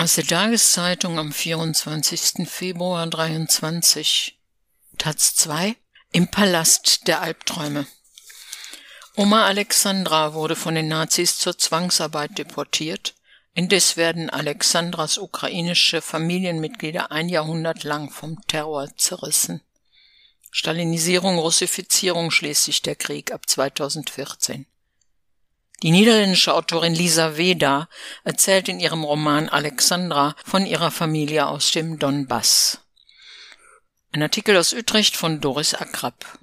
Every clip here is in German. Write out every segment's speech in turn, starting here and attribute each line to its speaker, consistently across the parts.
Speaker 1: Aus der Tageszeitung am 24. Februar 23. Taz 2 Im Palast der Albträume. Oma Alexandra wurde von den Nazis zur Zwangsarbeit deportiert. Indes werden Alexandras ukrainische Familienmitglieder ein Jahrhundert lang vom Terror zerrissen. Stalinisierung, Russifizierung schließlich der Krieg ab 2014. Die niederländische Autorin Lisa Weda erzählt in ihrem Roman Alexandra von ihrer Familie aus dem Donbass. Ein Artikel aus Utrecht von Doris Akrab.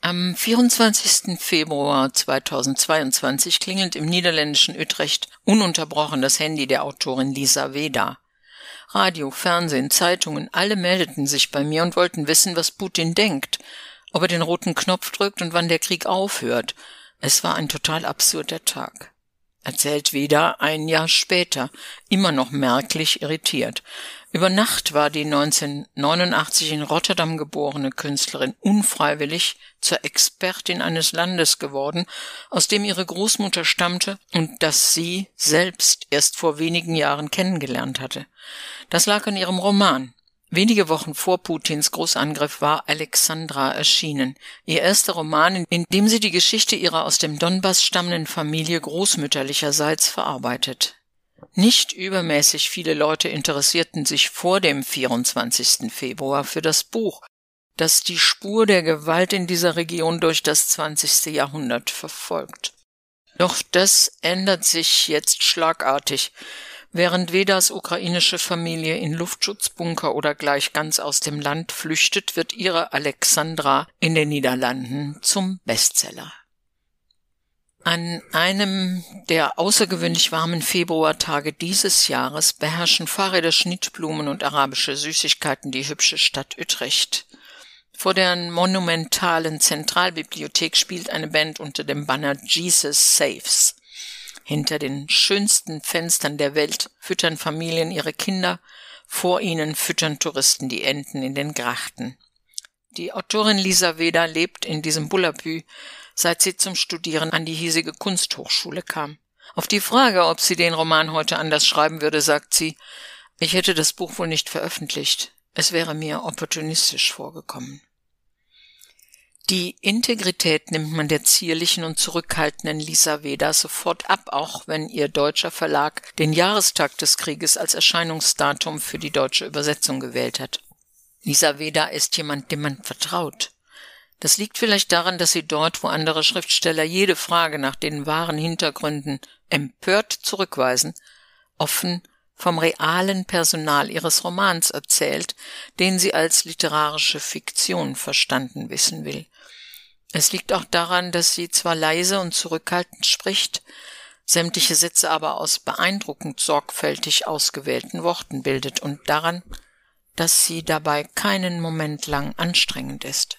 Speaker 1: Am 24. Februar 2022 klingelt im niederländischen Utrecht ununterbrochen das Handy der Autorin Lisa Weda. Radio, Fernsehen, Zeitungen, alle meldeten sich bei mir und wollten wissen, was Putin denkt, ob er den roten Knopf drückt und wann der Krieg aufhört – es war ein total absurder Tag. Erzählt wieder ein Jahr später, immer noch merklich irritiert. Über Nacht war die 1989 in Rotterdam geborene Künstlerin unfreiwillig zur Expertin eines Landes geworden, aus dem ihre Großmutter stammte und das sie selbst erst vor wenigen Jahren kennengelernt hatte. Das lag an ihrem Roman Wenige Wochen vor Putins Großangriff war Alexandra erschienen, ihr erster Roman, in dem sie die Geschichte ihrer aus dem Donbass stammenden Familie großmütterlicherseits verarbeitet. Nicht übermäßig viele Leute interessierten sich vor dem 24. Februar für das Buch, das die Spur der Gewalt in dieser Region durch das 20. Jahrhundert verfolgt. Doch das ändert sich jetzt schlagartig. Während Vedas ukrainische Familie in Luftschutzbunker oder gleich ganz aus dem Land flüchtet, wird ihre Alexandra in den Niederlanden zum Bestseller. An einem der außergewöhnlich warmen Februartage dieses Jahres beherrschen Fahrräder, Schnittblumen und arabische Süßigkeiten die hübsche Stadt Utrecht. Vor deren monumentalen Zentralbibliothek spielt eine Band unter dem Banner Jesus Saves. Hinter den schönsten Fenstern der Welt füttern Familien ihre Kinder, vor ihnen füttern Touristen die Enten in den Grachten. Die Autorin Lisa Weda lebt in diesem Bullabü, seit sie zum Studieren an die hiesige Kunsthochschule kam. Auf die Frage, ob sie den Roman heute anders schreiben würde, sagt sie, ich hätte das Buch wohl nicht veröffentlicht. Es wäre mir opportunistisch vorgekommen. Die Integrität nimmt man der zierlichen und zurückhaltenden Lisa Weda sofort ab, auch wenn ihr deutscher Verlag den Jahrestag des Krieges als Erscheinungsdatum für die deutsche Übersetzung gewählt hat. Lisa Weda ist jemand, dem man vertraut. Das liegt vielleicht daran, dass sie dort, wo andere Schriftsteller jede Frage nach den wahren Hintergründen empört zurückweisen, offen vom realen Personal ihres Romans erzählt, den sie als literarische Fiktion verstanden wissen will. Es liegt auch daran, dass sie zwar leise und zurückhaltend spricht, sämtliche Sätze aber aus beeindruckend sorgfältig ausgewählten Worten bildet und daran, dass sie dabei keinen Moment lang anstrengend ist.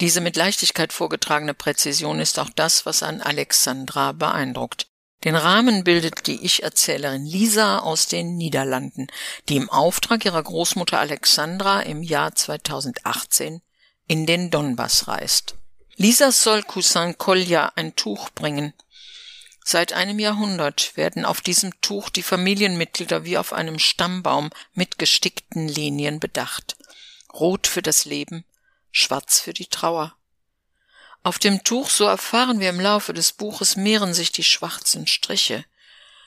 Speaker 1: Diese mit Leichtigkeit vorgetragene Präzision ist auch das, was an Alexandra beeindruckt. Den Rahmen bildet die Ich-Erzählerin Lisa aus den Niederlanden, die im Auftrag ihrer Großmutter Alexandra im Jahr 2018 in den Donbass reist. Lisa soll Cousin Kolja ein Tuch bringen. Seit einem Jahrhundert werden auf diesem Tuch die Familienmitglieder wie auf einem Stammbaum mit gestickten Linien bedacht. Rot für das Leben, schwarz für die Trauer. Auf dem Tuch, so erfahren wir im Laufe des Buches, mehren sich die schwarzen Striche.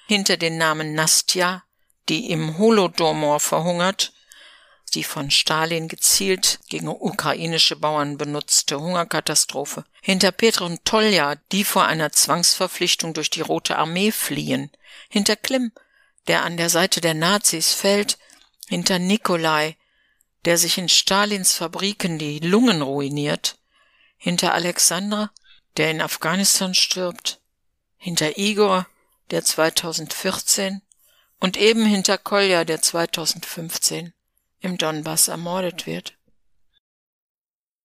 Speaker 1: Hinter den Namen Nastja, die im Holodomor verhungert, die von Stalin gezielt gegen ukrainische Bauern benutzte Hungerkatastrophe. Hinter Petr und Tolja, die vor einer Zwangsverpflichtung durch die Rote Armee fliehen. Hinter Klim, der an der Seite der Nazis fällt. Hinter Nikolai, der sich in Stalins Fabriken die Lungen ruiniert hinter Alexandra, der in Afghanistan stirbt, hinter Igor, der 2014 und eben hinter Kolja, der 2015 im Donbass ermordet wird.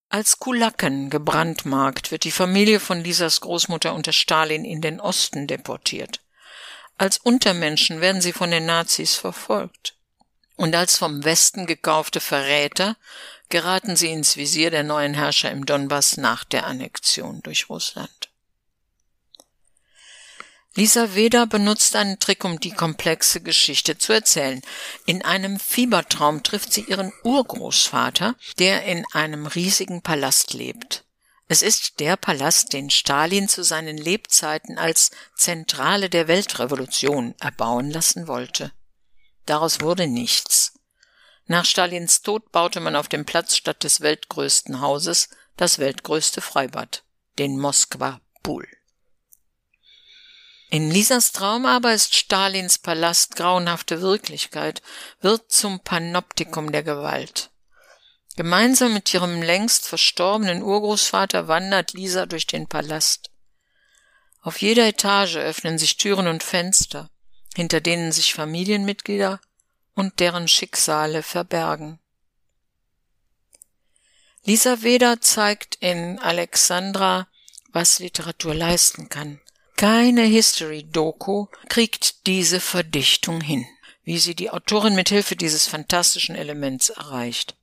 Speaker 1: Als Kulaken gebrandmarkt wird die Familie von Lisas Großmutter unter Stalin in den Osten deportiert. Als Untermenschen werden sie von den Nazis verfolgt. Und als vom Westen gekaufte Verräter geraten sie ins Visier der neuen Herrscher im Donbass nach der Annexion durch Russland. Lisa Weder benutzt einen Trick, um die komplexe Geschichte zu erzählen. In einem Fiebertraum trifft sie ihren Urgroßvater, der in einem riesigen Palast lebt. Es ist der Palast, den Stalin zu seinen Lebzeiten als Zentrale der Weltrevolution erbauen lassen wollte. Daraus wurde nichts. Nach Stalins Tod baute man auf dem Platz statt des weltgrößten Hauses das weltgrößte Freibad, den Moskwa Pool. In Lisas Traum aber ist Stalins Palast grauenhafte Wirklichkeit, wird zum Panoptikum der Gewalt. Gemeinsam mit ihrem längst verstorbenen Urgroßvater wandert Lisa durch den Palast. Auf jeder Etage öffnen sich Türen und Fenster, hinter denen sich Familienmitglieder und deren Schicksale verbergen. Lisa Weder zeigt in Alexandra, was Literatur leisten kann. Keine History-Doku kriegt diese Verdichtung hin, wie sie die Autorin mit Hilfe dieses fantastischen Elements erreicht.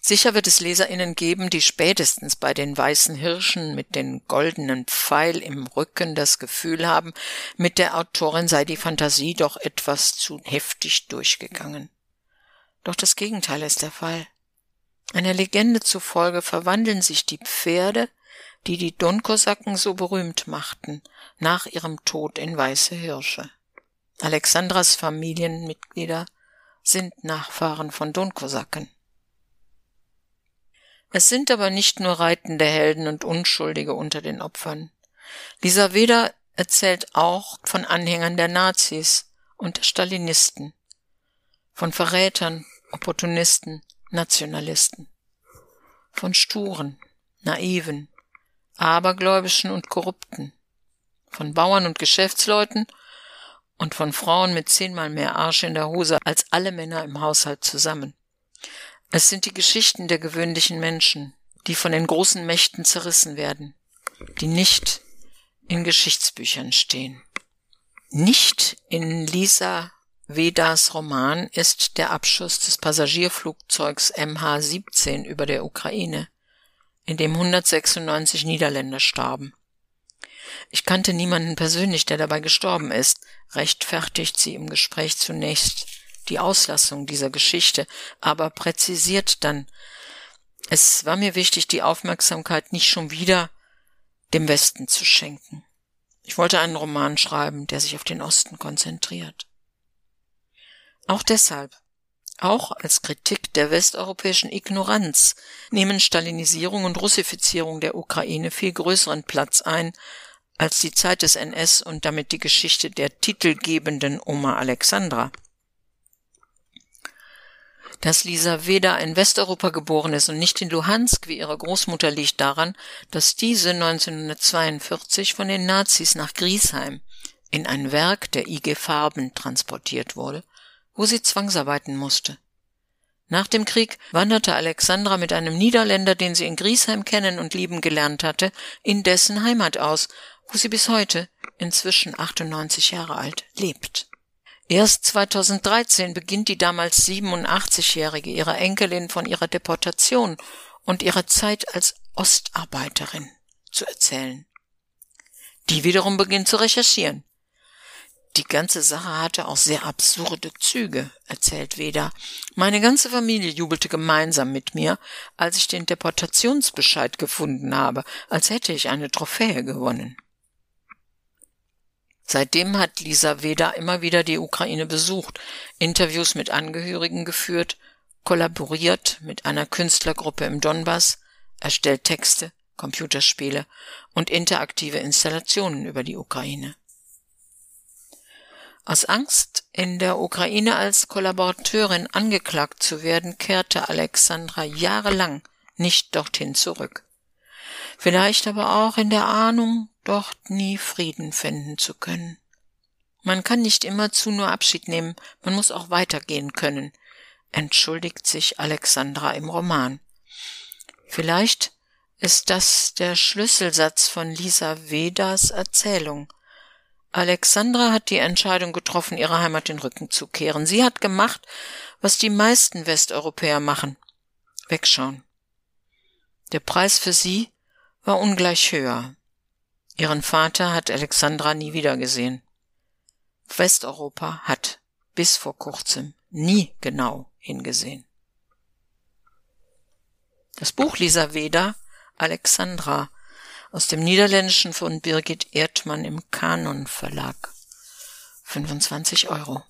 Speaker 1: Sicher wird es LeserInnen geben, die spätestens bei den weißen Hirschen mit den goldenen Pfeil im Rücken das Gefühl haben, mit der Autorin sei die Fantasie doch etwas zu heftig durchgegangen. Doch das Gegenteil ist der Fall. Einer Legende zufolge verwandeln sich die Pferde die die Donkosaken so berühmt machten, nach ihrem Tod in weiße Hirsche. Alexandras Familienmitglieder sind Nachfahren von Donkosaken. Es sind aber nicht nur reitende Helden und Unschuldige unter den Opfern. Lisa Weder erzählt auch von Anhängern der Nazis und der Stalinisten, von Verrätern, Opportunisten, Nationalisten, von Sturen, Naiven, Abergläubischen und Korrupten, von Bauern und Geschäftsleuten und von Frauen mit zehnmal mehr Arsch in der Hose als alle Männer im Haushalt zusammen. Es sind die Geschichten der gewöhnlichen Menschen, die von den großen Mächten zerrissen werden, die nicht in Geschichtsbüchern stehen. Nicht in Lisa Vedas Roman ist der Abschuss des Passagierflugzeugs MH17 über der Ukraine in dem 196 Niederländer starben. Ich kannte niemanden persönlich, der dabei gestorben ist, rechtfertigt sie im Gespräch zunächst die Auslassung dieser Geschichte, aber präzisiert dann, es war mir wichtig, die Aufmerksamkeit nicht schon wieder dem Westen zu schenken. Ich wollte einen Roman schreiben, der sich auf den Osten konzentriert. Auch deshalb auch als Kritik der westeuropäischen Ignoranz nehmen Stalinisierung und Russifizierung der Ukraine viel größeren Platz ein als die Zeit des NS und damit die Geschichte der titelgebenden Oma Alexandra. Dass Lisa Weda in Westeuropa geboren ist und nicht in Luhansk wie ihre Großmutter liegt daran, dass diese 1942 von den Nazis nach Griesheim in ein Werk der IG Farben transportiert wurde wo sie zwangsarbeiten musste. Nach dem Krieg wanderte Alexandra mit einem Niederländer, den sie in Griesheim kennen und lieben gelernt hatte, in dessen Heimat aus, wo sie bis heute, inzwischen 98 Jahre alt, lebt. Erst 2013 beginnt die damals 87-Jährige ihrer Enkelin von ihrer Deportation und ihrer Zeit als Ostarbeiterin zu erzählen. Die wiederum beginnt zu recherchieren. Die ganze Sache hatte auch sehr absurde Züge, erzählt Weda. Meine ganze Familie jubelte gemeinsam mit mir, als ich den Deportationsbescheid gefunden habe, als hätte ich eine Trophäe gewonnen. Seitdem hat Lisa Weda immer wieder die Ukraine besucht, Interviews mit Angehörigen geführt, kollaboriert mit einer Künstlergruppe im Donbass, erstellt Texte, Computerspiele und interaktive Installationen über die Ukraine. Aus Angst, in der Ukraine als Kollaborateurin angeklagt zu werden, kehrte Alexandra jahrelang nicht dorthin zurück. Vielleicht aber auch in der Ahnung, dort nie Frieden finden zu können. Man kann nicht immerzu nur Abschied nehmen, man muss auch weitergehen können, entschuldigt sich Alexandra im Roman. Vielleicht ist das der Schlüsselsatz von Lisa Vedas Erzählung. Alexandra hat die Entscheidung getroffen, ihrer Heimat den Rücken zu kehren. Sie hat gemacht, was die meisten Westeuropäer machen. Wegschauen. Der Preis für sie war ungleich höher. Ihren Vater hat Alexandra nie wiedergesehen. Westeuropa hat bis vor kurzem nie genau hingesehen. Das Buch Lisa Weder, Alexandra, aus dem Niederländischen von Birgit Erdmann im Kanon Verlag. 25 Euro.